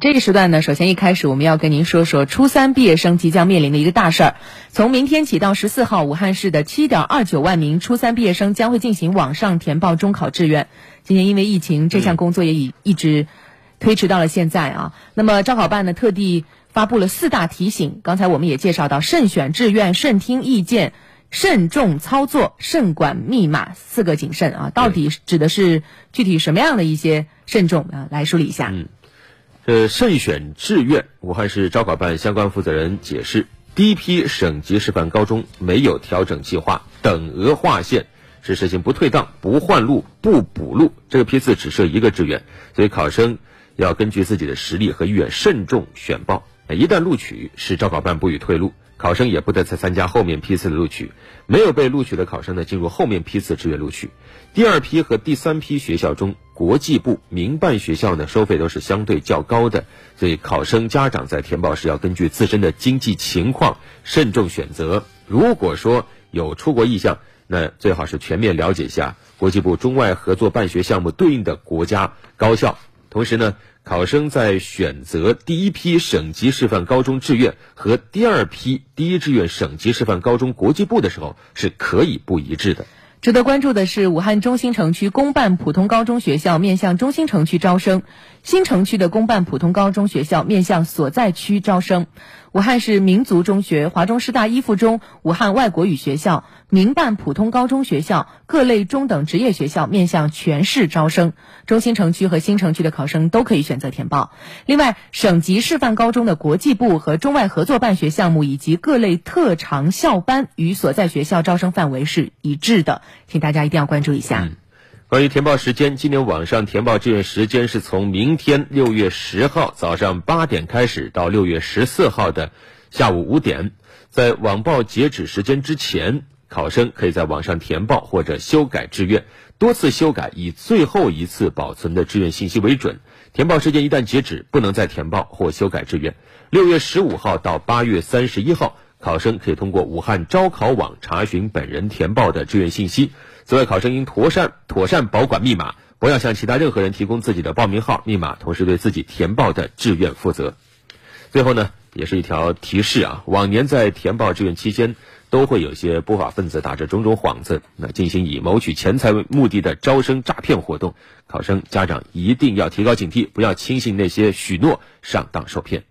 这个时段呢，首先一开始我们要跟您说说初三毕业生即将面临的一个大事儿。从明天起到十四号，武汉市的七点二九万名初三毕业生将会进行网上填报中考志愿。今年因为疫情，这项工作也已一直推迟到了现在啊。那么招考办呢，特地发布了四大提醒。刚才我们也介绍到，慎选志愿、慎听意见、慎重操作、慎管密码四个谨慎啊。到底指的是具体什么样的一些慎重啊？来梳理一下。呃，慎选志愿，武汉市招考办相关负责人解释，第一批省级示范高中没有调整计划，等额划线，是实行不退档、不换路、不补录。这个批次只设一个志愿，所以考生要根据自己的实力和意愿慎重选报。一旦录取，市招考办不予退录。考生也不得再参加后面批次的录取，没有被录取的考生呢，进入后面批次志愿录取。第二批和第三批学校中，国际部民办学校呢，收费都是相对较高的，所以考生家长在填报时要根据自身的经济情况慎重选择。如果说有出国意向，那最好是全面了解一下国际部中外合作办学项目对应的国家高校。同时呢，考生在选择第一批省级示范高中志愿和第二批第一志愿省级示范高中国际部的时候，是可以不一致的。值得关注的是，武汉中心城区公办普通高中学校面向中心城区招生，新城区的公办普通高中学校面向所在区招生。武汉市民族中学、华中师大一附中、武汉外国语学校、民办普通高中学校、各类中等职业学校面向全市招生，中心城区和新城区的考生都可以选择填报。另外，省级示范高中的国际部和中外合作办学项目以及各类特长校班与所在学校招生范围是一致的，请大家一定要关注一下。关于填报时间，今年网上填报志愿时间是从明天六月十号早上八点开始，到六月十四号的下午五点。在网报截止时间之前，考生可以在网上填报或者修改志愿，多次修改以最后一次保存的志愿信息为准。填报时间一旦截止，不能再填报或修改志愿。六月十五号到八月三十一号。考生可以通过武汉招考网查询本人填报的志愿信息。此外，考生应妥善妥善保管密码，不要向其他任何人提供自己的报名号、密码，同时对自己填报的志愿负责。最后呢，也是一条提示啊，往年在填报志愿期间，都会有些不法分子打着种种幌子，那进行以谋取钱财为目的的招生诈骗活动。考生家长一定要提高警惕，不要轻信那些许诺，上当受骗。